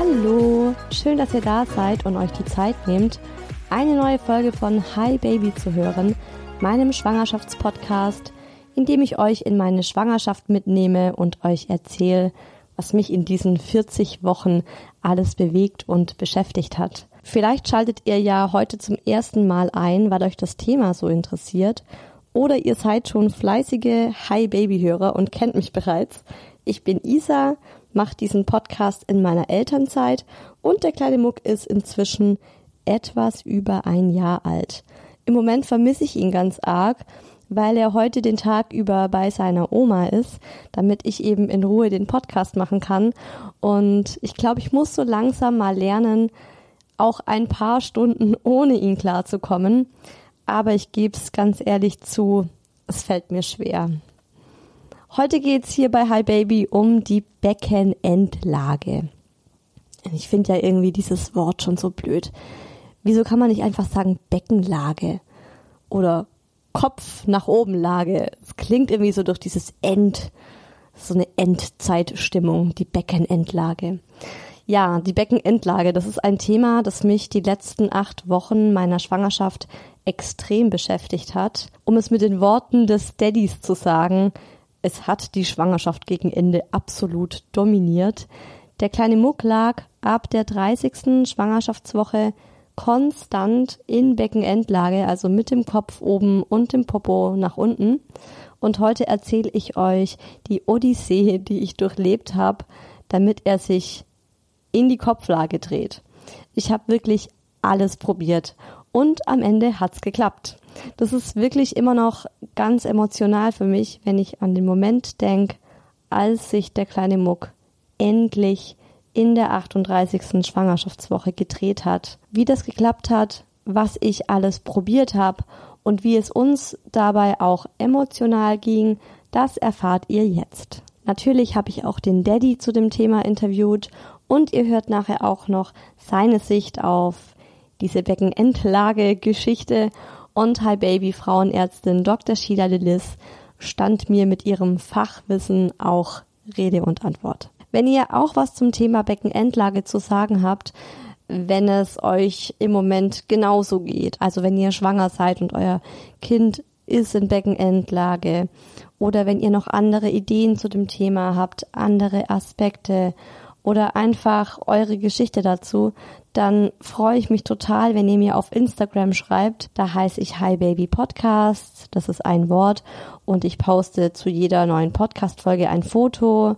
Hallo, schön, dass ihr da seid und euch die Zeit nehmt, eine neue Folge von Hi Baby zu hören, meinem Schwangerschaftspodcast, in dem ich euch in meine Schwangerschaft mitnehme und euch erzähle, was mich in diesen 40 Wochen alles bewegt und beschäftigt hat. Vielleicht schaltet ihr ja heute zum ersten Mal ein, weil euch das Thema so interessiert, oder ihr seid schon fleißige Hi Baby Hörer und kennt mich bereits. Ich bin Isa mache diesen Podcast in meiner Elternzeit und der kleine Muck ist inzwischen etwas über ein Jahr alt. Im Moment vermisse ich ihn ganz arg, weil er heute den Tag über bei seiner Oma ist, damit ich eben in Ruhe den Podcast machen kann. Und ich glaube, ich muss so langsam mal lernen, auch ein paar Stunden ohne ihn klarzukommen. Aber ich gebe es ganz ehrlich zu, es fällt mir schwer. Heute geht's hier bei Hi Baby um die Beckenendlage. Ich finde ja irgendwie dieses Wort schon so blöd. Wieso kann man nicht einfach sagen Beckenlage oder Kopf nach oben Lage? Es klingt irgendwie so durch dieses End, so eine Endzeitstimmung, die Beckenendlage. Ja, die Beckenendlage, das ist ein Thema, das mich die letzten acht Wochen meiner Schwangerschaft extrem beschäftigt hat. Um es mit den Worten des Daddys zu sagen, es hat die Schwangerschaft gegen Ende absolut dominiert. Der kleine Muck lag ab der 30. Schwangerschaftswoche konstant in Beckenendlage, also mit dem Kopf oben und dem Popo nach unten. Und heute erzähle ich euch die Odyssee, die ich durchlebt habe, damit er sich in die Kopflage dreht. Ich habe wirklich alles probiert und am Ende hat's geklappt. Das ist wirklich immer noch ganz emotional für mich, wenn ich an den Moment denke, als sich der kleine Muck endlich in der 38. Schwangerschaftswoche gedreht hat. Wie das geklappt hat, was ich alles probiert habe und wie es uns dabei auch emotional ging, das erfahrt ihr jetzt. Natürlich habe ich auch den Daddy zu dem Thema interviewt und ihr hört nachher auch noch seine Sicht auf diese Beckenendlage-Geschichte und Hi Baby Frauenärztin Dr. Sheila Lillis stand mir mit ihrem Fachwissen auch Rede und Antwort. Wenn ihr auch was zum Thema Beckenendlage zu sagen habt, wenn es euch im Moment genauso geht, also wenn ihr schwanger seid und euer Kind ist in Beckenendlage oder wenn ihr noch andere Ideen zu dem Thema habt, andere Aspekte oder einfach eure Geschichte dazu, dann freue ich mich total, wenn ihr mir auf Instagram schreibt. Da heiße ich Hi Baby Podcast. Das ist ein Wort. Und ich poste zu jeder neuen Podcast-Folge ein Foto.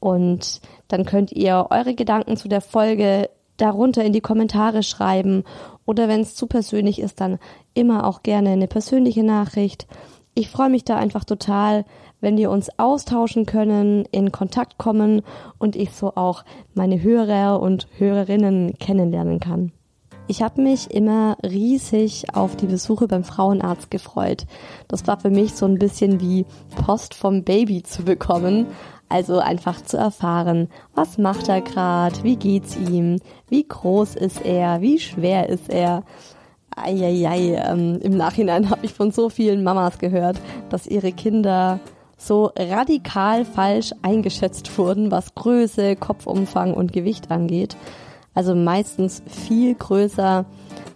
Und dann könnt ihr eure Gedanken zu der Folge darunter in die Kommentare schreiben. Oder wenn es zu persönlich ist, dann immer auch gerne eine persönliche Nachricht. Ich freue mich da einfach total, wenn wir uns austauschen können, in Kontakt kommen und ich so auch meine Hörer und Hörerinnen kennenlernen kann. Ich habe mich immer riesig auf die Besuche beim Frauenarzt gefreut. Das war für mich so ein bisschen wie Post vom Baby zu bekommen. Also einfach zu erfahren, was macht er gerade, wie geht's ihm, wie groß ist er, wie schwer ist er. Eieiei, ähm, im Nachhinein habe ich von so vielen Mamas gehört, dass ihre Kinder so radikal falsch eingeschätzt wurden, was Größe, Kopfumfang und Gewicht angeht. Also meistens viel größer,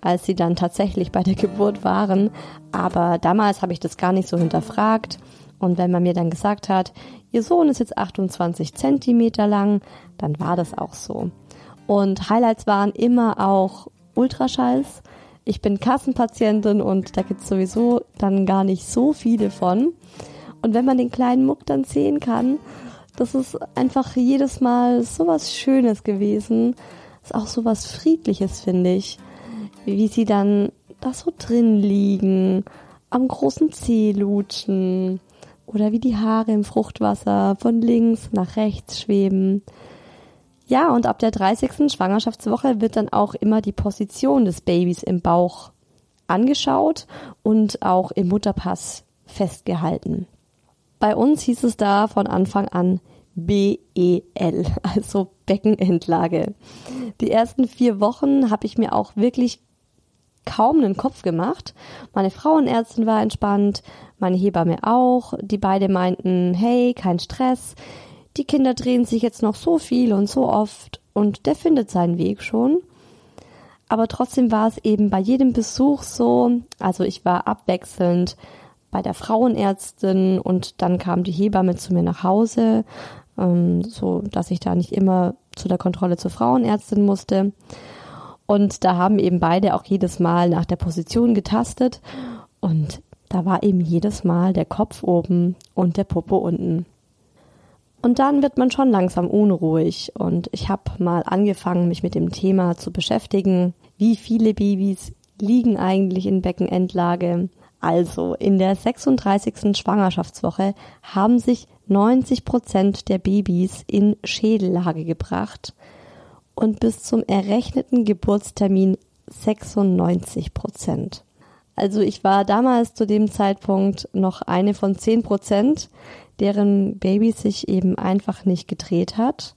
als sie dann tatsächlich bei der Geburt waren. Aber damals habe ich das gar nicht so hinterfragt. Und wenn man mir dann gesagt hat, ihr Sohn ist jetzt 28 Zentimeter lang, dann war das auch so. Und Highlights waren immer auch Ultraschalls. Ich bin Kassenpatientin und da gibt es sowieso dann gar nicht so viele von. Und wenn man den kleinen Muck dann sehen kann, das ist einfach jedes Mal so was Schönes gewesen. Ist auch so was Friedliches, finde ich. Wie sie dann da so drin liegen, am großen Zeh lutschen oder wie die Haare im Fruchtwasser von links nach rechts schweben. Ja, und ab der 30. Schwangerschaftswoche wird dann auch immer die Position des Babys im Bauch angeschaut und auch im Mutterpass festgehalten. Bei uns hieß es da von Anfang an BEL, also Beckenendlage. Die ersten vier Wochen habe ich mir auch wirklich kaum einen Kopf gemacht. Meine Frauenärztin war entspannt, meine Hebamme auch. Die beide meinten, hey, kein Stress. Die Kinder drehen sich jetzt noch so viel und so oft und der findet seinen Weg schon. Aber trotzdem war es eben bei jedem Besuch so, also ich war abwechselnd bei der Frauenärztin und dann kam die Hebamme zu mir nach Hause, ähm, so dass ich da nicht immer zu der Kontrolle zur Frauenärztin musste. Und da haben eben beide auch jedes Mal nach der Position getastet und da war eben jedes Mal der Kopf oben und der Popo unten. Und dann wird man schon langsam unruhig und ich habe mal angefangen, mich mit dem Thema zu beschäftigen. Wie viele Babys liegen eigentlich in Beckenendlage? Also in der 36. Schwangerschaftswoche haben sich 90 Prozent der Babys in Schädellage gebracht und bis zum errechneten Geburtstermin 96 Prozent. Also ich war damals zu dem Zeitpunkt noch eine von 10 Prozent, deren Baby sich eben einfach nicht gedreht hat.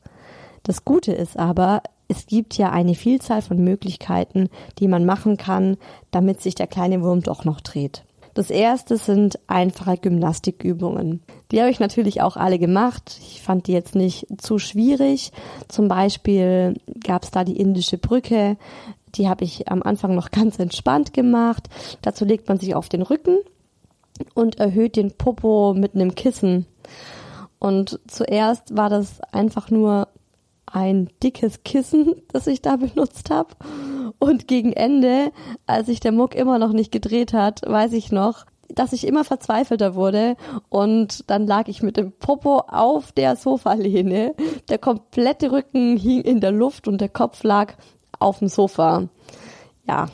Das Gute ist aber, es gibt ja eine Vielzahl von Möglichkeiten, die man machen kann, damit sich der kleine Wurm doch noch dreht. Das erste sind einfache Gymnastikübungen. Die habe ich natürlich auch alle gemacht. Ich fand die jetzt nicht zu schwierig. Zum Beispiel gab es da die indische Brücke. Die habe ich am Anfang noch ganz entspannt gemacht. Dazu legt man sich auf den Rücken und erhöht den Popo mit einem Kissen. Und zuerst war das einfach nur ein dickes Kissen, das ich da benutzt habe. Und gegen Ende, als sich der Muck immer noch nicht gedreht hat, weiß ich noch, dass ich immer verzweifelter wurde und dann lag ich mit dem Popo auf der Sofalehne. Der komplette Rücken hing in der Luft und der Kopf lag auf dem Sofa. Ja,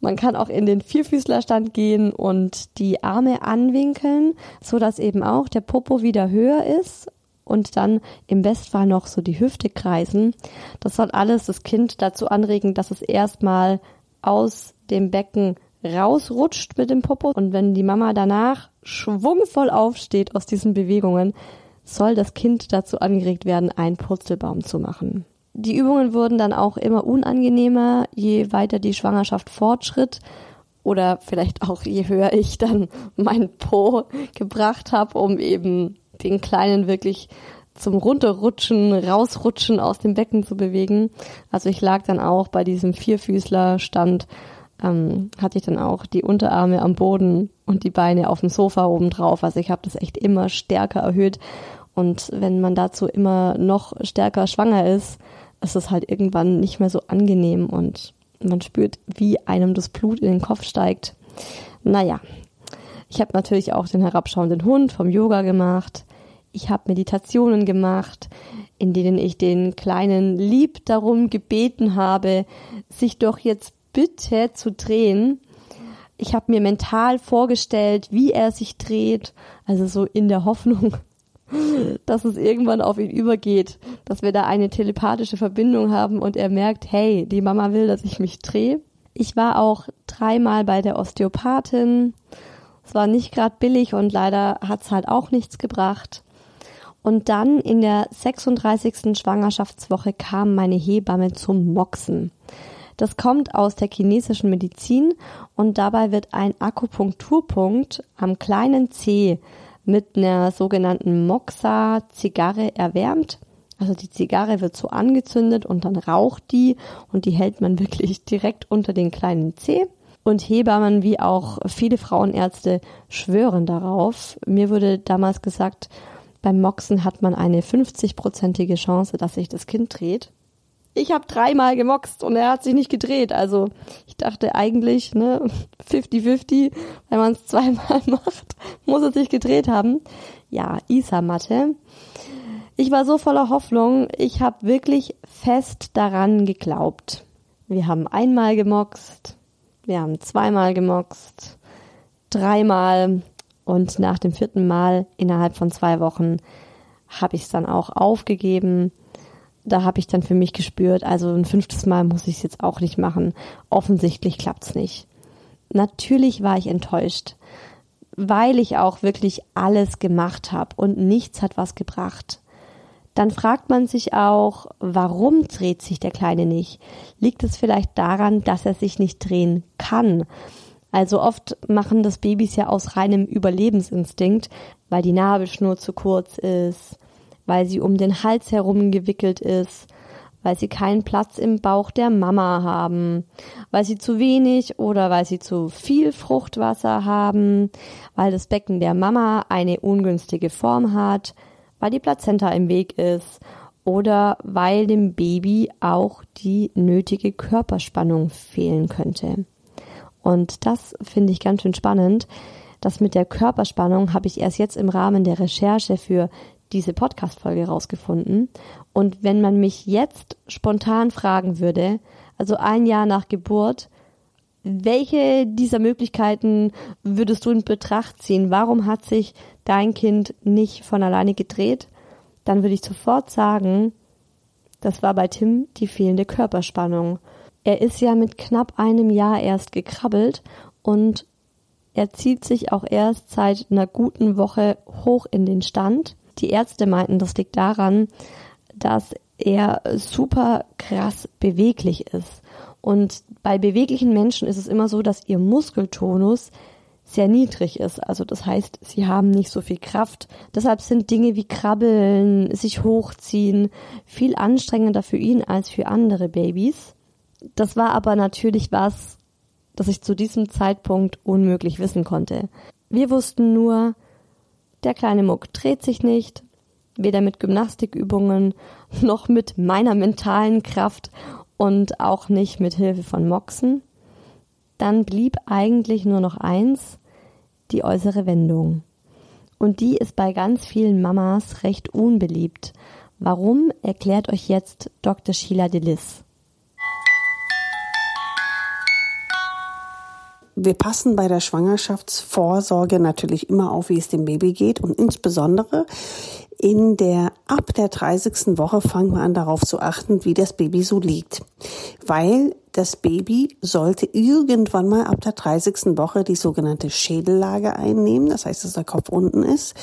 man kann auch in den Vierfüßlerstand gehen und die Arme anwinkeln, so dass eben auch der Popo wieder höher ist und dann im Bestfall noch so die Hüfte kreisen. Das soll alles das Kind dazu anregen, dass es erstmal aus dem Becken rausrutscht mit dem Popo und wenn die Mama danach schwungvoll aufsteht aus diesen Bewegungen, soll das Kind dazu angeregt werden, einen Purzelbaum zu machen. Die Übungen wurden dann auch immer unangenehmer, je weiter die Schwangerschaft fortschritt oder vielleicht auch je höher ich dann mein Po gebracht habe, um eben den Kleinen wirklich zum Runterrutschen, rausrutschen aus dem Becken zu bewegen. Also ich lag dann auch bei diesem Vierfüßlerstand, ähm, hatte ich dann auch die Unterarme am Boden und die Beine auf dem Sofa oben drauf. Also ich habe das echt immer stärker erhöht Und wenn man dazu immer noch stärker schwanger ist, ist es halt irgendwann nicht mehr so angenehm und man spürt, wie einem das Blut in den Kopf steigt. Naja, ich habe natürlich auch den herabschauenden Hund vom Yoga gemacht. Ich habe Meditationen gemacht, in denen ich den Kleinen lieb darum gebeten habe, sich doch jetzt bitte zu drehen. Ich habe mir mental vorgestellt, wie er sich dreht, also so in der Hoffnung, dass es irgendwann auf ihn übergeht, dass wir da eine telepathische Verbindung haben und er merkt, hey, die Mama will, dass ich mich drehe. Ich war auch dreimal bei der Osteopathin. Es war nicht gerade billig und leider hat es halt auch nichts gebracht. Und dann in der 36. Schwangerschaftswoche kam meine Hebamme zum Moxen. Das kommt aus der chinesischen Medizin und dabei wird ein Akupunkturpunkt am kleinen Zeh mit einer sogenannten Moxa-Zigarre erwärmt. Also die Zigarre wird so angezündet und dann raucht die und die hält man wirklich direkt unter den kleinen Zeh. Und Hebammen wie auch viele Frauenärzte schwören darauf. Mir wurde damals gesagt, beim Moxen hat man eine 50-prozentige Chance, dass sich das Kind dreht ich habe dreimal gemoxt und er hat sich nicht gedreht. Also ich dachte eigentlich, ne, 50-50, wenn man es zweimal macht, muss er sich gedreht haben. Ja, Isa-Matte. Ich war so voller Hoffnung, ich habe wirklich fest daran geglaubt. Wir haben einmal gemoxt, wir haben zweimal gemoxt, dreimal und nach dem vierten Mal innerhalb von zwei Wochen habe ich es dann auch aufgegeben da habe ich dann für mich gespürt, also ein fünftes Mal muss ich es jetzt auch nicht machen. Offensichtlich klappt's nicht. Natürlich war ich enttäuscht, weil ich auch wirklich alles gemacht habe und nichts hat was gebracht. Dann fragt man sich auch, warum dreht sich der Kleine nicht? Liegt es vielleicht daran, dass er sich nicht drehen kann? Also oft machen das Babys ja aus reinem Überlebensinstinkt, weil die Nabelschnur zu kurz ist, weil sie um den Hals herum gewickelt ist, weil sie keinen Platz im Bauch der Mama haben, weil sie zu wenig oder weil sie zu viel Fruchtwasser haben, weil das Becken der Mama eine ungünstige Form hat, weil die Plazenta im Weg ist oder weil dem Baby auch die nötige Körperspannung fehlen könnte. Und das finde ich ganz schön spannend. Das mit der Körperspannung habe ich erst jetzt im Rahmen der Recherche für diese Podcast-Folge rausgefunden. Und wenn man mich jetzt spontan fragen würde, also ein Jahr nach Geburt, welche dieser Möglichkeiten würdest du in Betracht ziehen? Warum hat sich dein Kind nicht von alleine gedreht? Dann würde ich sofort sagen, das war bei Tim die fehlende Körperspannung. Er ist ja mit knapp einem Jahr erst gekrabbelt und er zieht sich auch erst seit einer guten Woche hoch in den Stand. Die Ärzte meinten, das liegt daran, dass er super krass beweglich ist. Und bei beweglichen Menschen ist es immer so, dass ihr Muskeltonus sehr niedrig ist. Also das heißt, sie haben nicht so viel Kraft. Deshalb sind Dinge wie Krabbeln, sich hochziehen viel anstrengender für ihn als für andere Babys. Das war aber natürlich was, das ich zu diesem Zeitpunkt unmöglich wissen konnte. Wir wussten nur, der kleine Muck dreht sich nicht, weder mit Gymnastikübungen noch mit meiner mentalen Kraft und auch nicht mit Hilfe von Moxen. Dann blieb eigentlich nur noch eins, die äußere Wendung. Und die ist bei ganz vielen Mamas recht unbeliebt. Warum erklärt euch jetzt Dr. Sheila Delis. wir passen bei der Schwangerschaftsvorsorge natürlich immer auf, wie es dem Baby geht und insbesondere in der ab der 30. Woche fangen wir an darauf zu achten, wie das Baby so liegt, weil das Baby sollte irgendwann mal ab der 30. Woche die sogenannte Schädellage einnehmen, das heißt, dass der Kopf unten ist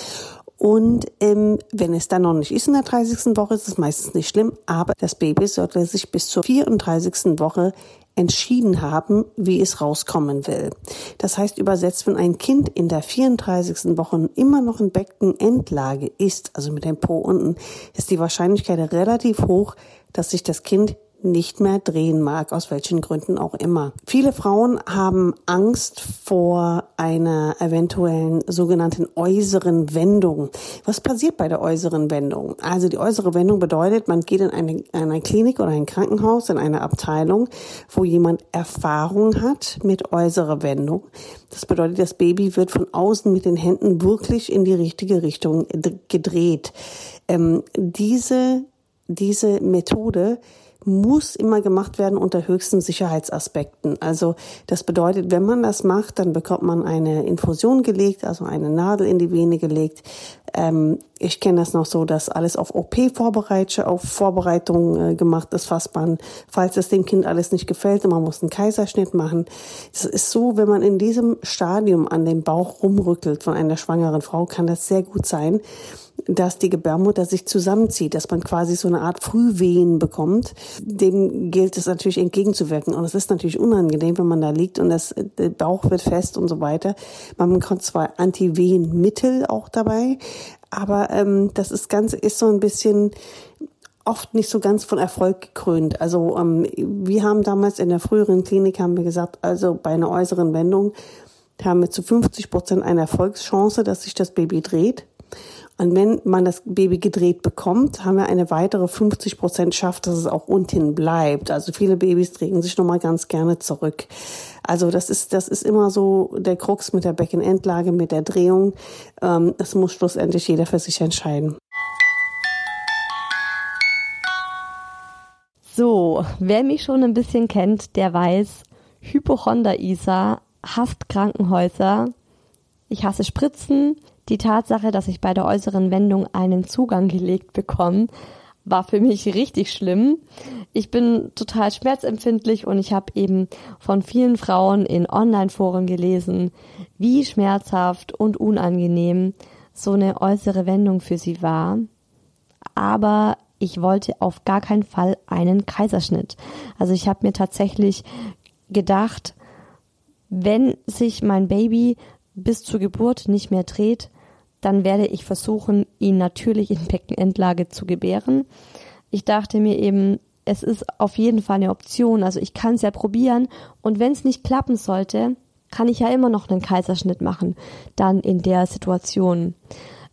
und ähm, wenn es dann noch nicht ist in der 30. Woche, ist es meistens nicht schlimm, aber das Baby sollte sich bis zur 34. Woche entschieden haben, wie es rauskommen will. Das heißt übersetzt, wenn ein Kind in der 34. Woche immer noch in Beckenendlage ist, also mit dem Po unten, ist die Wahrscheinlichkeit relativ hoch, dass sich das Kind nicht mehr drehen mag, aus welchen Gründen auch immer. Viele Frauen haben Angst vor einer eventuellen sogenannten äußeren Wendung. Was passiert bei der äußeren Wendung? Also die äußere Wendung bedeutet, man geht in eine, eine Klinik oder ein Krankenhaus, in eine Abteilung, wo jemand Erfahrung hat mit äußerer Wendung. Das bedeutet, das Baby wird von außen mit den Händen wirklich in die richtige Richtung gedreht. Ähm, diese, diese Methode muss immer gemacht werden unter höchsten Sicherheitsaspekten. Also das bedeutet, wenn man das macht, dann bekommt man eine Infusion gelegt, also eine Nadel in die Vene gelegt. Ähm, ich kenne das noch so, dass alles auf OP-Vorbereitung auf Vorbereitung äh, gemacht ist, fast man, falls es dem Kind alles nicht gefällt und man muss einen Kaiserschnitt machen. Es ist so, wenn man in diesem Stadium an dem Bauch rumrückelt von einer schwangeren Frau, kann das sehr gut sein, dass die Gebärmutter sich zusammenzieht, dass man quasi so eine Art Frühwehen bekommt. Dem gilt es natürlich entgegenzuwirken. Und es ist natürlich unangenehm, wenn man da liegt und das, der Bauch wird fest und so weiter. Man bekommt zwar Antiwehenmittel auch dabei, aber ähm, das ist ganz, ist so ein bisschen oft nicht so ganz von Erfolg gekrönt. Also ähm, wir haben damals in der früheren Klinik haben wir gesagt, also bei einer äußeren Wendung haben wir zu 50 Prozent eine Erfolgschance, dass sich das Baby dreht. Und wenn man das Baby gedreht bekommt, haben wir eine weitere 50 Prozent Schaft, dass es auch unten bleibt. Also viele Babys drehen sich nochmal ganz gerne zurück. Also das ist, das ist immer so der Krux mit der Beckenendlage, mit der Drehung. Ähm, das muss schlussendlich jeder für sich entscheiden. So, wer mich schon ein bisschen kennt, der weiß, Hypochonder Isa hasst Krankenhäuser. Ich hasse Spritzen, die Tatsache, dass ich bei der äußeren Wendung einen Zugang gelegt bekomme, war für mich richtig schlimm. Ich bin total schmerzempfindlich und ich habe eben von vielen Frauen in Online-Foren gelesen, wie schmerzhaft und unangenehm so eine äußere Wendung für sie war. Aber ich wollte auf gar keinen Fall einen Kaiserschnitt. Also ich habe mir tatsächlich gedacht, wenn sich mein Baby bis zur Geburt nicht mehr dreht, dann werde ich versuchen, ihn natürlich in Beckenendlage zu gebären. Ich dachte mir eben, es ist auf jeden Fall eine Option. Also ich kann es ja probieren und wenn es nicht klappen sollte, kann ich ja immer noch einen Kaiserschnitt machen, dann in der Situation.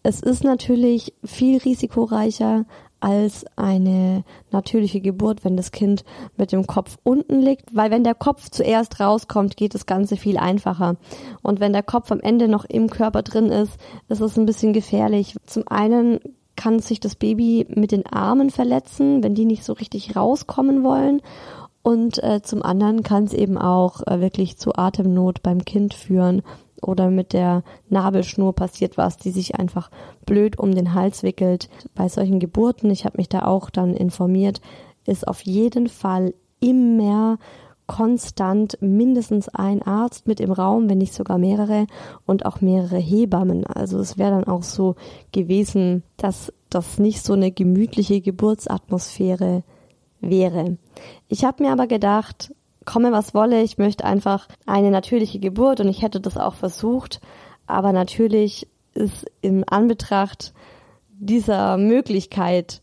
Es ist natürlich viel risikoreicher, als eine natürliche Geburt, wenn das Kind mit dem Kopf unten liegt, weil wenn der Kopf zuerst rauskommt, geht das Ganze viel einfacher. Und wenn der Kopf am Ende noch im Körper drin ist, ist es ein bisschen gefährlich. Zum einen kann sich das Baby mit den Armen verletzen, wenn die nicht so richtig rauskommen wollen. Und äh, zum anderen kann es eben auch äh, wirklich zu Atemnot beim Kind führen oder mit der Nabelschnur passiert was, die sich einfach blöd um den Hals wickelt. Bei solchen Geburten, ich habe mich da auch dann informiert, ist auf jeden Fall immer konstant mindestens ein Arzt mit im Raum, wenn nicht sogar mehrere und auch mehrere Hebammen. Also es wäre dann auch so gewesen, dass das nicht so eine gemütliche Geburtsatmosphäre wäre. Ich habe mir aber gedacht, komme was wolle, ich möchte einfach eine natürliche Geburt und ich hätte das auch versucht, aber natürlich ist im Anbetracht dieser Möglichkeit,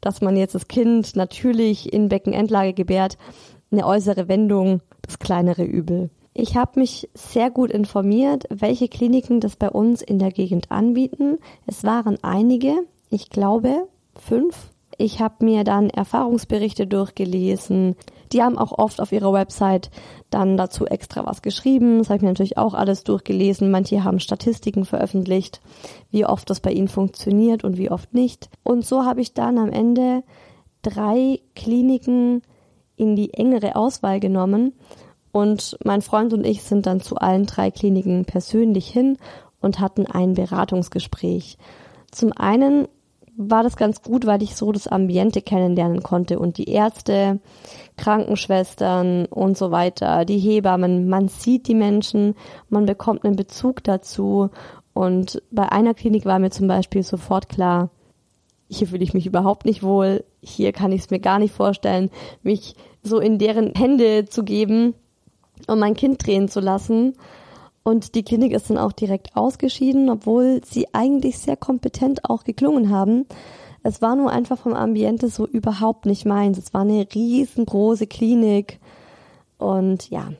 dass man jetzt das Kind natürlich in Beckenendlage gebärt, eine äußere Wendung das kleinere Übel. Ich habe mich sehr gut informiert, welche Kliniken das bei uns in der Gegend anbieten. Es waren einige, ich glaube fünf ich habe mir dann Erfahrungsberichte durchgelesen. Die haben auch oft auf ihrer Website dann dazu extra was geschrieben. Das habe ich mir natürlich auch alles durchgelesen. Manche haben Statistiken veröffentlicht, wie oft das bei ihnen funktioniert und wie oft nicht. Und so habe ich dann am Ende drei Kliniken in die engere Auswahl genommen. Und mein Freund und ich sind dann zu allen drei Kliniken persönlich hin und hatten ein Beratungsgespräch. Zum einen war das ganz gut, weil ich so das Ambiente kennenlernen konnte und die Ärzte, Krankenschwestern und so weiter, die Hebammen. Man sieht die Menschen, man bekommt einen Bezug dazu. Und bei einer Klinik war mir zum Beispiel sofort klar, hier fühle ich mich überhaupt nicht wohl, hier kann ich es mir gar nicht vorstellen, mich so in deren Hände zu geben und mein Kind drehen zu lassen. Und die Klinik ist dann auch direkt ausgeschieden, obwohl sie eigentlich sehr kompetent auch geklungen haben. Es war nur einfach vom Ambiente so überhaupt nicht meins. Es war eine riesengroße Klinik und ja,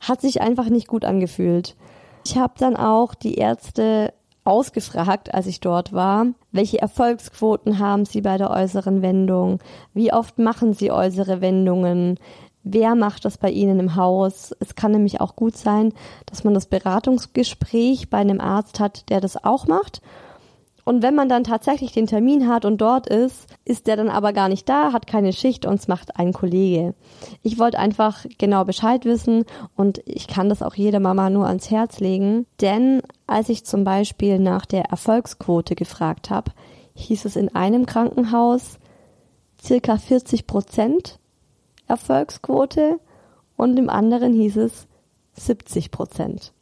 hat sich einfach nicht gut angefühlt. Ich habe dann auch die Ärzte ausgefragt, als ich dort war, welche Erfolgsquoten haben sie bei der äußeren Wendung, wie oft machen sie äußere Wendungen, wer macht das bei ihnen im Haus. Es kann nämlich auch gut sein, dass man das Beratungsgespräch bei einem Arzt hat, der das auch macht und wenn man dann tatsächlich den Termin hat und dort ist, ist der dann aber gar nicht da, hat keine Schicht und es macht ein Kollege. Ich wollte einfach genau Bescheid wissen und ich kann das auch jeder Mama nur ans Herz legen, denn als ich zum Beispiel nach der Erfolgsquote gefragt habe, hieß es in einem Krankenhaus circa 40 Prozent Erfolgsquote und im anderen hieß es 70 Prozent.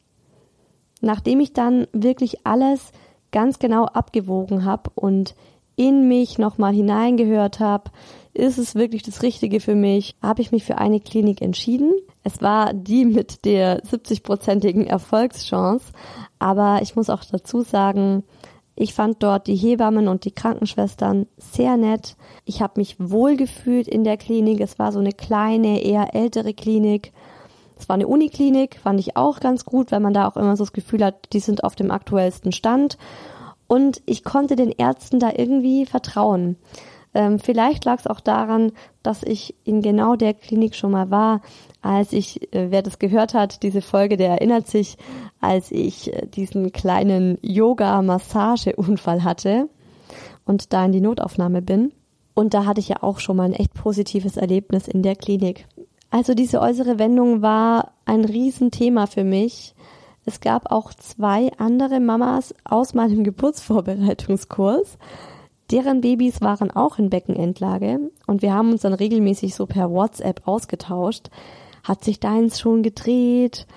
Nachdem ich dann wirklich alles ganz genau abgewogen habe und in mich nochmal hineingehört habe, ist es wirklich das Richtige für mich, habe ich mich für eine Klinik entschieden. Es war die mit der 70-prozentigen Erfolgschance, aber ich muss auch dazu sagen, ich fand dort die Hebammen und die Krankenschwestern sehr nett. Ich habe mich wohlgefühlt in der Klinik. Es war so eine kleine, eher ältere Klinik. Es war eine Uniklinik, fand ich auch ganz gut, weil man da auch immer so das Gefühl hat, die sind auf dem aktuellsten Stand. Und ich konnte den Ärzten da irgendwie vertrauen. Ähm, vielleicht lag es auch daran, dass ich in genau der Klinik schon mal war, als ich, äh, wer das gehört hat, diese Folge, der erinnert sich, als ich äh, diesen kleinen Yoga-Massage-Unfall hatte und da in die Notaufnahme bin. Und da hatte ich ja auch schon mal ein echt positives Erlebnis in der Klinik. Also diese äußere Wendung war ein Riesenthema für mich. Es gab auch zwei andere Mamas aus meinem Geburtsvorbereitungskurs. Deren Babys waren auch in Beckenendlage und wir haben uns dann regelmäßig so per WhatsApp ausgetauscht. Hat sich deins schon gedreht?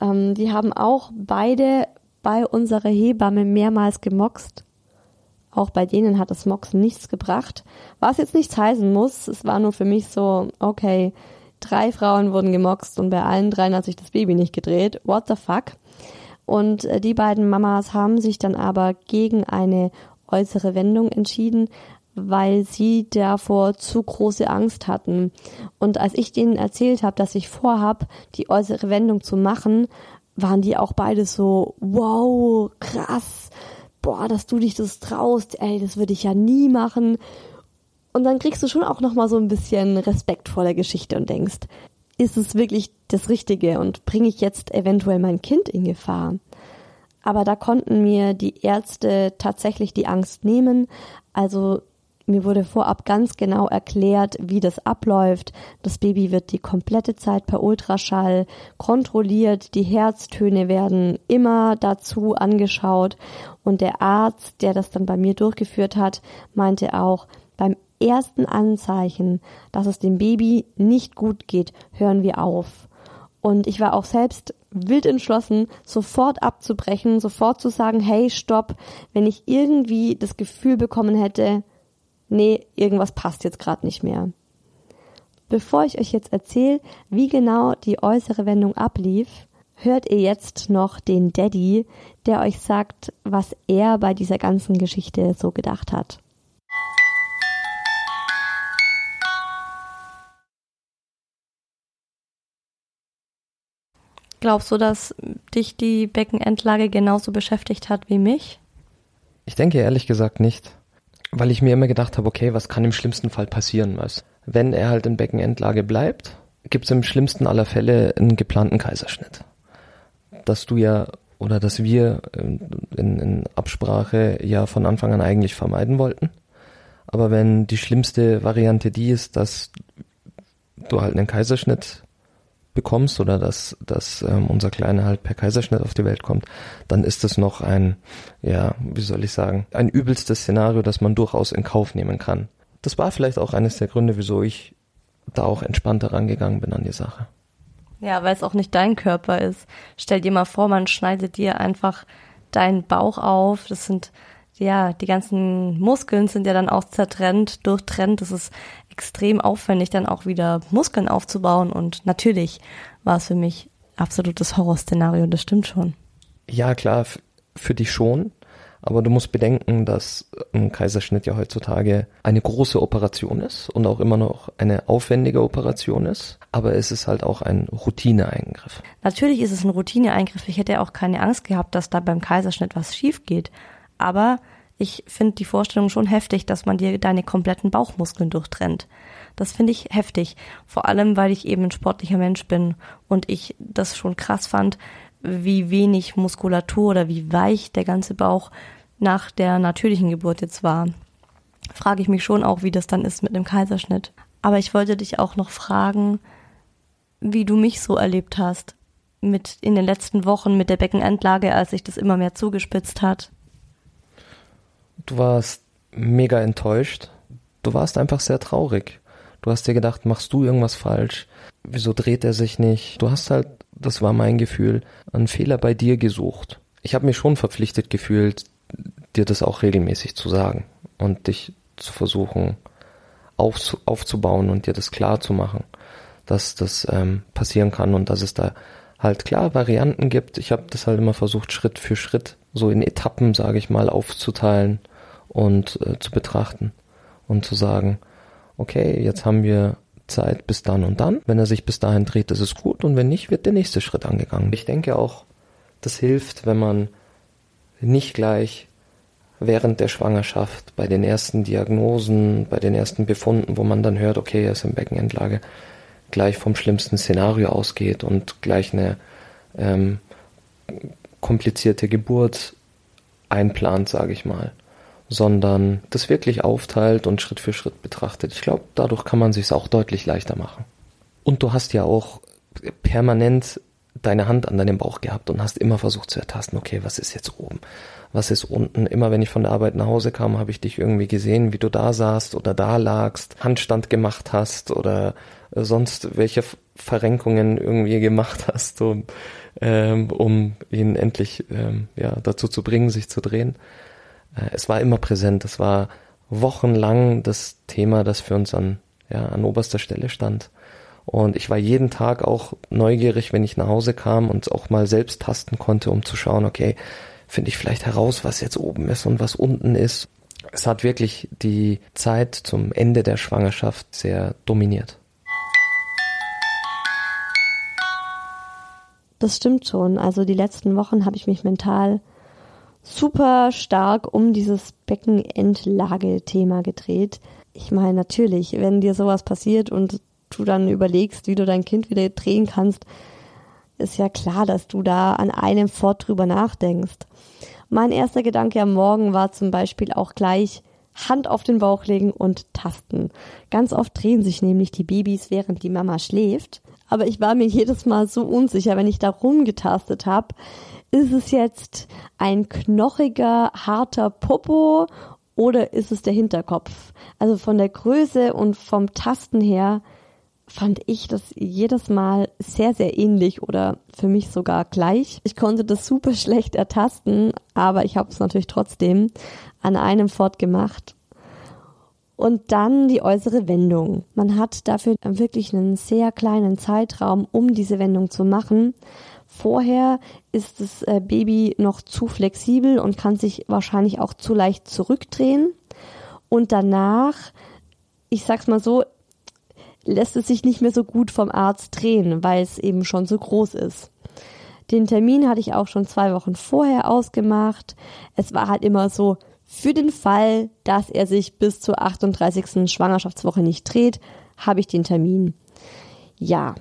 Ähm, die haben auch beide bei unserer Hebamme mehrmals gemoxt. Auch bei denen hat das Moxen nichts gebracht. Was jetzt nichts heißen muss, es war nur für mich so, okay, Drei Frauen wurden gemoxt und bei allen dreien hat sich das Baby nicht gedreht. What the fuck? Und äh, die beiden Mamas haben sich dann aber gegen eine äußere Wendung entschieden, weil sie davor zu große Angst hatten. Und als ich denen erzählt habe, dass ich vorhab, die äußere Wendung zu machen, waren die auch beide so, wow, krass, boah, dass du dich das traust, ey, das würde ich ja nie machen. Und dann kriegst du schon auch nochmal so ein bisschen Respekt vor der Geschichte und denkst, ist es wirklich das Richtige und bringe ich jetzt eventuell mein Kind in Gefahr? Aber da konnten mir die Ärzte tatsächlich die Angst nehmen. Also mir wurde vorab ganz genau erklärt, wie das abläuft. Das Baby wird die komplette Zeit per Ultraschall kontrolliert. Die Herztöne werden immer dazu angeschaut. Und der Arzt, der das dann bei mir durchgeführt hat, meinte auch, beim ersten Anzeichen, dass es dem Baby nicht gut geht, hören wir auf. Und ich war auch selbst wild entschlossen, sofort abzubrechen, sofort zu sagen, hey, stopp, wenn ich irgendwie das Gefühl bekommen hätte, nee, irgendwas passt jetzt gerade nicht mehr. Bevor ich euch jetzt erzähle, wie genau die äußere Wendung ablief, hört ihr jetzt noch den Daddy, der euch sagt, was er bei dieser ganzen Geschichte so gedacht hat. Glaubst du, dass dich die Beckenendlage genauso beschäftigt hat wie mich? Ich denke ehrlich gesagt nicht, weil ich mir immer gedacht habe, okay, was kann im schlimmsten Fall passieren? Was? Wenn er halt in Beckenendlage bleibt, gibt es im schlimmsten aller Fälle einen geplanten Kaiserschnitt. Dass du ja oder dass wir in, in Absprache ja von Anfang an eigentlich vermeiden wollten. Aber wenn die schlimmste Variante die ist, dass du halt einen Kaiserschnitt bekommst oder dass, dass ähm, unser Kleiner halt per Kaiserschnitt auf die Welt kommt, dann ist das noch ein, ja, wie soll ich sagen, ein übelstes Szenario, das man durchaus in Kauf nehmen kann. Das war vielleicht auch eines der Gründe, wieso ich da auch entspannter rangegangen bin an die Sache. Ja, weil es auch nicht dein Körper ist. Stell dir mal vor, man schneidet dir einfach deinen Bauch auf. Das sind ja, die ganzen Muskeln sind ja dann auch zertrennt, durchtrennt. Das ist extrem aufwendig, dann auch wieder Muskeln aufzubauen. Und natürlich war es für mich absolutes Horrorszenario, das stimmt schon. Ja, klar, für dich schon. Aber du musst bedenken, dass ein Kaiserschnitt ja heutzutage eine große Operation ist und auch immer noch eine aufwendige Operation ist. Aber es ist halt auch ein Routineeingriff. Natürlich ist es ein Routineeingriff. Ich hätte auch keine Angst gehabt, dass da beim Kaiserschnitt was schief geht. Aber ich finde die Vorstellung schon heftig, dass man dir deine kompletten Bauchmuskeln durchtrennt. Das finde ich heftig. Vor allem, weil ich eben ein sportlicher Mensch bin und ich das schon krass fand, wie wenig Muskulatur oder wie weich der ganze Bauch nach der natürlichen Geburt jetzt war. Frage ich mich schon auch, wie das dann ist mit einem Kaiserschnitt. Aber ich wollte dich auch noch fragen, wie du mich so erlebt hast mit in den letzten Wochen mit der Beckenendlage, als sich das immer mehr zugespitzt hat. Du warst mega enttäuscht. Du warst einfach sehr traurig. Du hast dir gedacht, machst du irgendwas falsch? Wieso dreht er sich nicht? Du hast halt, das war mein Gefühl, einen Fehler bei dir gesucht. Ich habe mich schon verpflichtet gefühlt, dir das auch regelmäßig zu sagen und dich zu versuchen auf, aufzubauen und dir das klar zu machen, dass das ähm, passieren kann und dass es da halt klar Varianten gibt. Ich habe das halt immer versucht, Schritt für Schritt, so in Etappen, sage ich mal, aufzuteilen und äh, zu betrachten und zu sagen, okay, jetzt haben wir Zeit bis dann und dann. Wenn er sich bis dahin dreht, ist es gut und wenn nicht, wird der nächste Schritt angegangen. Ich denke auch, das hilft, wenn man nicht gleich während der Schwangerschaft bei den ersten Diagnosen, bei den ersten Befunden, wo man dann hört, okay, er ist in Beckenendlage, gleich vom schlimmsten Szenario ausgeht und gleich eine ähm, komplizierte Geburt einplant, sage ich mal sondern das wirklich aufteilt und Schritt für Schritt betrachtet. Ich glaube, dadurch kann man sich auch deutlich leichter machen. Und du hast ja auch permanent deine Hand an deinem Bauch gehabt und hast immer versucht zu ertasten, okay, was ist jetzt oben? Was ist unten? Immer wenn ich von der Arbeit nach Hause kam, habe ich dich irgendwie gesehen, wie du da saßt oder da lagst, Handstand gemacht hast oder sonst welche Verrenkungen irgendwie gemacht hast, um, ähm, um ihn endlich ähm, ja, dazu zu bringen, sich zu drehen. Äh, es war immer präsent. Es war wochenlang das Thema, das für uns an, ja, an oberster Stelle stand. Und ich war jeden Tag auch neugierig, wenn ich nach Hause kam und auch mal selbst tasten konnte, um zu schauen, okay, finde ich vielleicht heraus, was jetzt oben ist und was unten ist. Es hat wirklich die Zeit zum Ende der Schwangerschaft sehr dominiert. Das stimmt schon. Also die letzten Wochen habe ich mich mental super stark um dieses Beckenendlage-Thema gedreht. Ich meine, natürlich, wenn dir sowas passiert und du dann überlegst, wie du dein Kind wieder drehen kannst, ist ja klar, dass du da an einem fort drüber nachdenkst. Mein erster Gedanke am Morgen war zum Beispiel auch gleich Hand auf den Bauch legen und tasten. Ganz oft drehen sich nämlich die Babys, während die Mama schläft. Aber ich war mir jedes Mal so unsicher, wenn ich da rumgetastet habe, ist es jetzt ein knochiger, harter Popo oder ist es der Hinterkopf? Also von der Größe und vom Tasten her fand ich das jedes Mal sehr, sehr ähnlich oder für mich sogar gleich. Ich konnte das super schlecht ertasten, aber ich habe es natürlich trotzdem an einem Fort gemacht. Und dann die äußere Wendung. Man hat dafür wirklich einen sehr kleinen Zeitraum, um diese Wendung zu machen. Vorher ist das äh, Baby noch zu flexibel und kann sich wahrscheinlich auch zu leicht zurückdrehen. Und danach, ich sag's mal so, lässt es sich nicht mehr so gut vom Arzt drehen, weil es eben schon so groß ist. Den Termin hatte ich auch schon zwei Wochen vorher ausgemacht. Es war halt immer so, für den Fall, dass er sich bis zur 38. Schwangerschaftswoche nicht dreht, habe ich den Termin. Ja,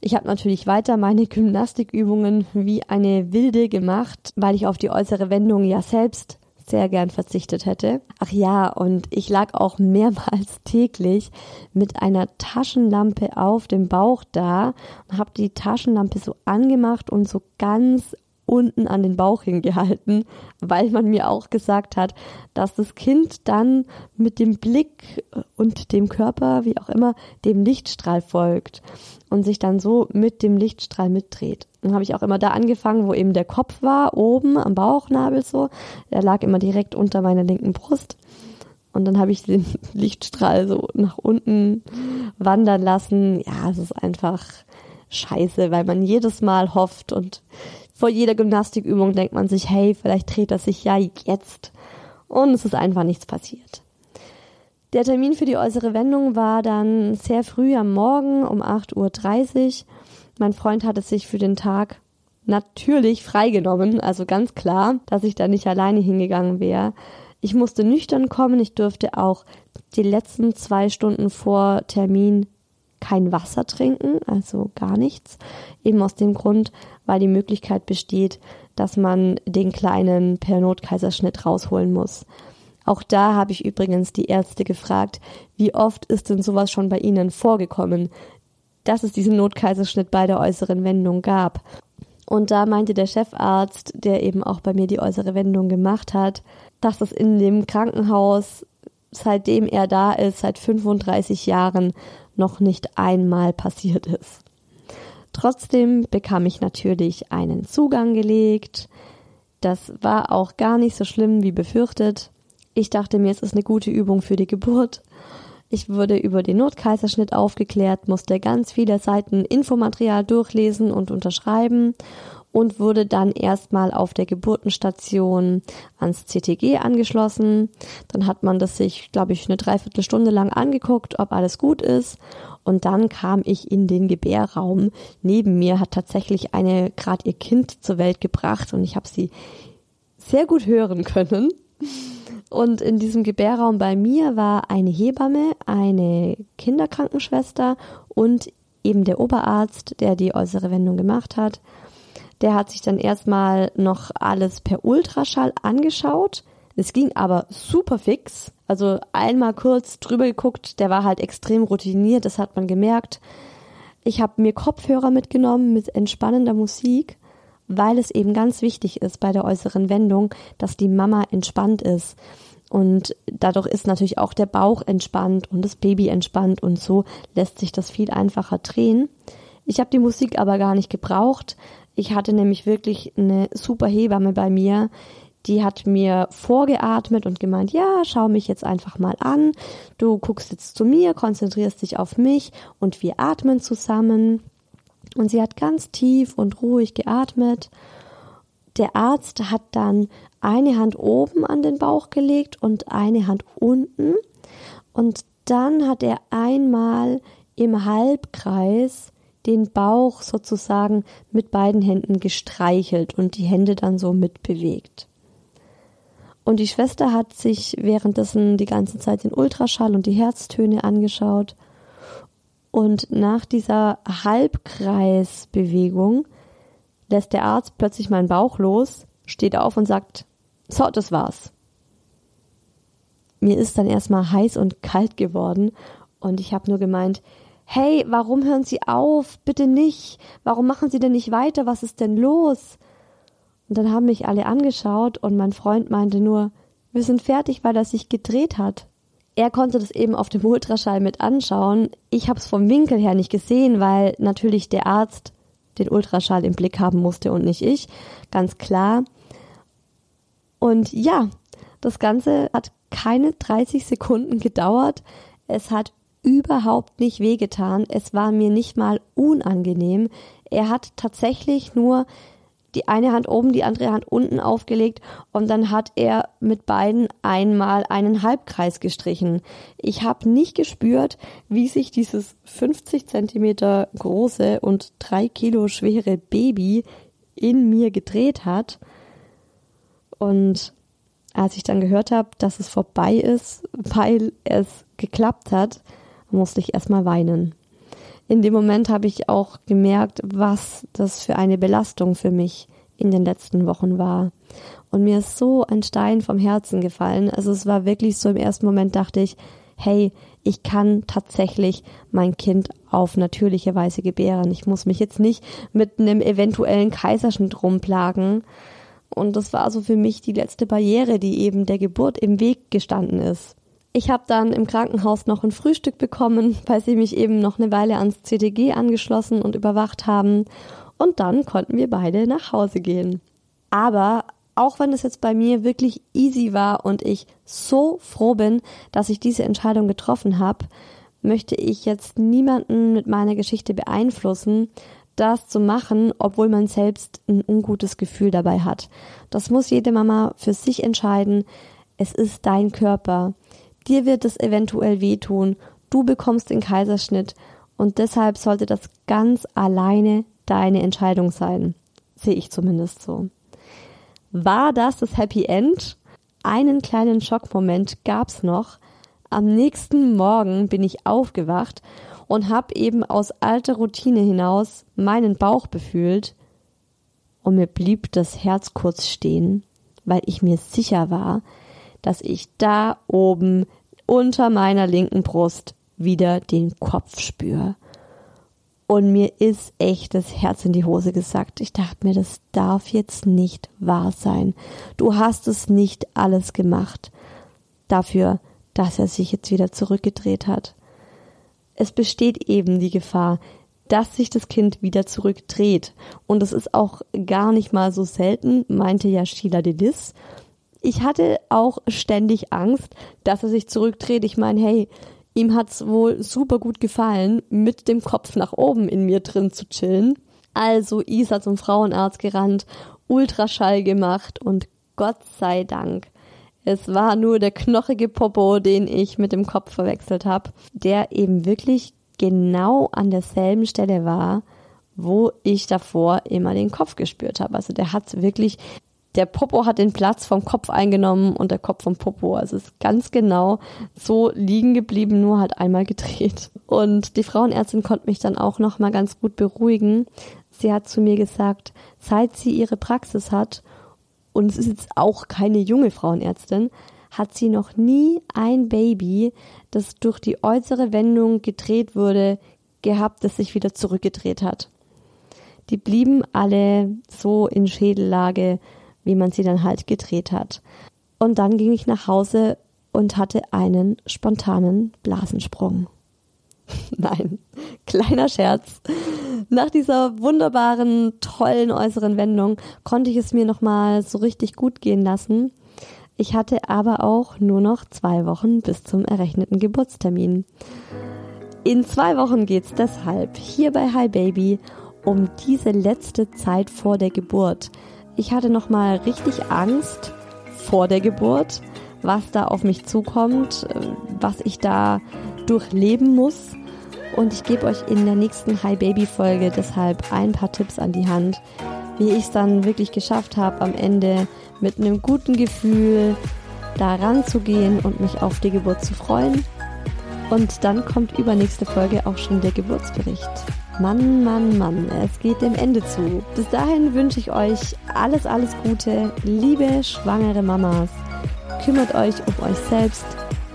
ich habe natürlich weiter meine Gymnastikübungen wie eine Wilde gemacht, weil ich auf die äußere Wendung ja selbst sehr gern verzichtet hätte. Ach ja, und ich lag auch mehrmals täglich mit einer Taschenlampe auf dem Bauch da und habe die Taschenlampe so angemacht und so ganz unten an den Bauch hingehalten, weil man mir auch gesagt hat, dass das Kind dann mit dem Blick und dem Körper, wie auch immer, dem Lichtstrahl folgt und sich dann so mit dem Lichtstrahl mitdreht. Dann habe ich auch immer da angefangen, wo eben der Kopf war, oben am Bauchnabel so. Der lag immer direkt unter meiner linken Brust. Und dann habe ich den Lichtstrahl so nach unten wandern lassen. Ja, es ist einfach scheiße, weil man jedes Mal hofft und vor jeder Gymnastikübung denkt man sich, hey, vielleicht dreht er sich ja jetzt. Und es ist einfach nichts passiert. Der Termin für die äußere Wendung war dann sehr früh am Morgen um 8.30 Uhr. Mein Freund hatte sich für den Tag natürlich freigenommen, also ganz klar, dass ich da nicht alleine hingegangen wäre. Ich musste nüchtern kommen, ich durfte auch die letzten zwei Stunden vor Termin kein Wasser trinken, also gar nichts. Eben aus dem Grund, weil die Möglichkeit besteht, dass man den kleinen per Notkaiserschnitt rausholen muss. Auch da habe ich übrigens die Ärzte gefragt, wie oft ist denn sowas schon bei Ihnen vorgekommen, dass es diesen Notkaiserschnitt bei der äußeren Wendung gab. Und da meinte der Chefarzt, der eben auch bei mir die äußere Wendung gemacht hat, dass es in dem Krankenhaus, seitdem er da ist, seit 35 Jahren noch nicht einmal passiert ist. Trotzdem bekam ich natürlich einen Zugang gelegt. Das war auch gar nicht so schlimm wie befürchtet. Ich dachte mir, es ist eine gute Übung für die Geburt. Ich wurde über den Notkaiserschnitt aufgeklärt, musste ganz viele Seiten Infomaterial durchlesen und unterschreiben und wurde dann erstmal auf der Geburtenstation ans CTG angeschlossen. Dann hat man das sich, glaube ich, eine Dreiviertelstunde lang angeguckt, ob alles gut ist. Und dann kam ich in den Gebärraum. Neben mir hat tatsächlich eine gerade ihr Kind zur Welt gebracht und ich habe sie sehr gut hören können. Und in diesem Gebärraum bei mir war eine Hebamme, eine Kinderkrankenschwester und eben der Oberarzt, der die äußere Wendung gemacht hat. Der hat sich dann erstmal noch alles per Ultraschall angeschaut. Es ging aber super fix. Also einmal kurz drüber geguckt, der war halt extrem routiniert, das hat man gemerkt. Ich habe mir Kopfhörer mitgenommen mit entspannender Musik, weil es eben ganz wichtig ist bei der äußeren Wendung, dass die Mama entspannt ist. Und dadurch ist natürlich auch der Bauch entspannt und das Baby entspannt und so lässt sich das viel einfacher drehen. Ich habe die Musik aber gar nicht gebraucht. Ich hatte nämlich wirklich eine super Hebamme bei mir, die hat mir vorgeatmet und gemeint, ja, schau mich jetzt einfach mal an. Du guckst jetzt zu mir, konzentrierst dich auf mich und wir atmen zusammen. Und sie hat ganz tief und ruhig geatmet. Der Arzt hat dann eine Hand oben an den Bauch gelegt und eine Hand unten. Und dann hat er einmal im Halbkreis den Bauch sozusagen mit beiden Händen gestreichelt und die Hände dann so mitbewegt. Und die Schwester hat sich währenddessen die ganze Zeit den Ultraschall und die Herztöne angeschaut. Und nach dieser Halbkreisbewegung lässt der Arzt plötzlich meinen Bauch los, steht auf und sagt, so, das war's. Mir ist dann erstmal heiß und kalt geworden und ich habe nur gemeint, hey, warum hören Sie auf? Bitte nicht. Warum machen Sie denn nicht weiter? Was ist denn los? Und dann haben mich alle angeschaut und mein Freund meinte nur, wir sind fertig, weil er sich gedreht hat. Er konnte das eben auf dem Ultraschall mit anschauen. Ich habe es vom Winkel her nicht gesehen, weil natürlich der Arzt den Ultraschall im Blick haben musste und nicht ich, ganz klar. Und ja, das Ganze hat keine 30 Sekunden gedauert. Es hat überhaupt nicht wehgetan. Es war mir nicht mal unangenehm. Er hat tatsächlich nur die eine Hand oben, die andere Hand unten aufgelegt und dann hat er mit beiden einmal einen Halbkreis gestrichen. Ich habe nicht gespürt, wie sich dieses 50 Zentimeter große und drei Kilo schwere Baby in mir gedreht hat. Und als ich dann gehört habe, dass es vorbei ist, weil es geklappt hat, musste ich erstmal weinen in dem Moment habe ich auch gemerkt, was das für eine Belastung für mich in den letzten Wochen war. Und mir ist so ein Stein vom Herzen gefallen. Also es war wirklich so im ersten Moment dachte ich, hey, ich kann tatsächlich mein Kind auf natürliche Weise gebären. Ich muss mich jetzt nicht mit einem eventuellen Kaiserschnitt rumplagen. Und das war so für mich die letzte Barriere, die eben der Geburt im Weg gestanden ist. Ich habe dann im Krankenhaus noch ein Frühstück bekommen, weil sie mich eben noch eine Weile ans CTG angeschlossen und überwacht haben. Und dann konnten wir beide nach Hause gehen. Aber auch wenn es jetzt bei mir wirklich easy war und ich so froh bin, dass ich diese Entscheidung getroffen habe, möchte ich jetzt niemanden mit meiner Geschichte beeinflussen, das zu machen, obwohl man selbst ein ungutes Gefühl dabei hat. Das muss jede Mama für sich entscheiden. Es ist dein Körper. Dir wird es eventuell wehtun. Du bekommst den Kaiserschnitt und deshalb sollte das ganz alleine deine Entscheidung sein. Sehe ich zumindest so. War das das Happy End? Einen kleinen Schockmoment gab's noch. Am nächsten Morgen bin ich aufgewacht und habe eben aus alter Routine hinaus meinen Bauch befühlt und mir blieb das Herz kurz stehen, weil ich mir sicher war, dass ich da oben unter meiner linken Brust wieder den Kopf spüre. Und mir ist echt das Herz in die Hose gesackt. Ich dachte mir, das darf jetzt nicht wahr sein. Du hast es nicht alles gemacht. Dafür, dass er sich jetzt wieder zurückgedreht hat. Es besteht eben die Gefahr, dass sich das Kind wieder zurückdreht. Und es ist auch gar nicht mal so selten, meinte ja Sheila Delis. Ich hatte auch ständig Angst, dass er sich zurückdreht. Ich meine, hey, Ihm hat's wohl super gut gefallen, mit dem Kopf nach oben in mir drin zu chillen. Also Isa zum Frauenarzt gerannt, Ultraschall gemacht und Gott sei Dank. Es war nur der knochige Popo, den ich mit dem Kopf verwechselt habe, der eben wirklich genau an derselben Stelle war, wo ich davor immer den Kopf gespürt habe. Also der hat wirklich der Popo hat den Platz vom Kopf eingenommen und der Kopf vom Popo. Also ist ganz genau so liegen geblieben, nur halt einmal gedreht. Und die Frauenärztin konnte mich dann auch noch mal ganz gut beruhigen. Sie hat zu mir gesagt, seit sie ihre Praxis hat, und es ist jetzt auch keine junge Frauenärztin, hat sie noch nie ein Baby, das durch die äußere Wendung gedreht wurde, gehabt, das sich wieder zurückgedreht hat. Die blieben alle so in Schädellage, wie man sie dann halt gedreht hat. Und dann ging ich nach Hause und hatte einen spontanen Blasensprung. Nein, kleiner Scherz. Nach dieser wunderbaren, tollen äußeren Wendung konnte ich es mir nochmal so richtig gut gehen lassen. Ich hatte aber auch nur noch zwei Wochen bis zum errechneten Geburtstermin. In zwei Wochen geht's deshalb hier bei Hi Baby um diese letzte Zeit vor der Geburt. Ich hatte noch mal richtig Angst vor der Geburt, was da auf mich zukommt, äh, was ich da durchleben muss. Und ich gebe euch in der nächsten Hi Baby Folge deshalb ein paar Tipps an die Hand, wie ich es dann wirklich geschafft habe, am Ende mit einem guten Gefühl da ranzugehen und mich auf die Geburt zu freuen. Und dann kommt übernächste Folge auch schon der Geburtsbericht. Mann, Mann, Mann, es geht dem Ende zu. Bis dahin wünsche ich euch alles, alles Gute, liebe schwangere Mamas. Kümmert euch um euch selbst,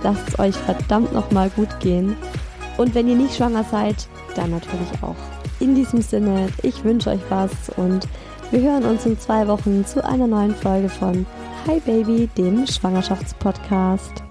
lasst es euch verdammt nochmal gut gehen. Und wenn ihr nicht schwanger seid, dann natürlich auch. In diesem Sinne, ich wünsche euch was und wir hören uns in zwei Wochen zu einer neuen Folge von Hi Baby, dem Schwangerschaftspodcast.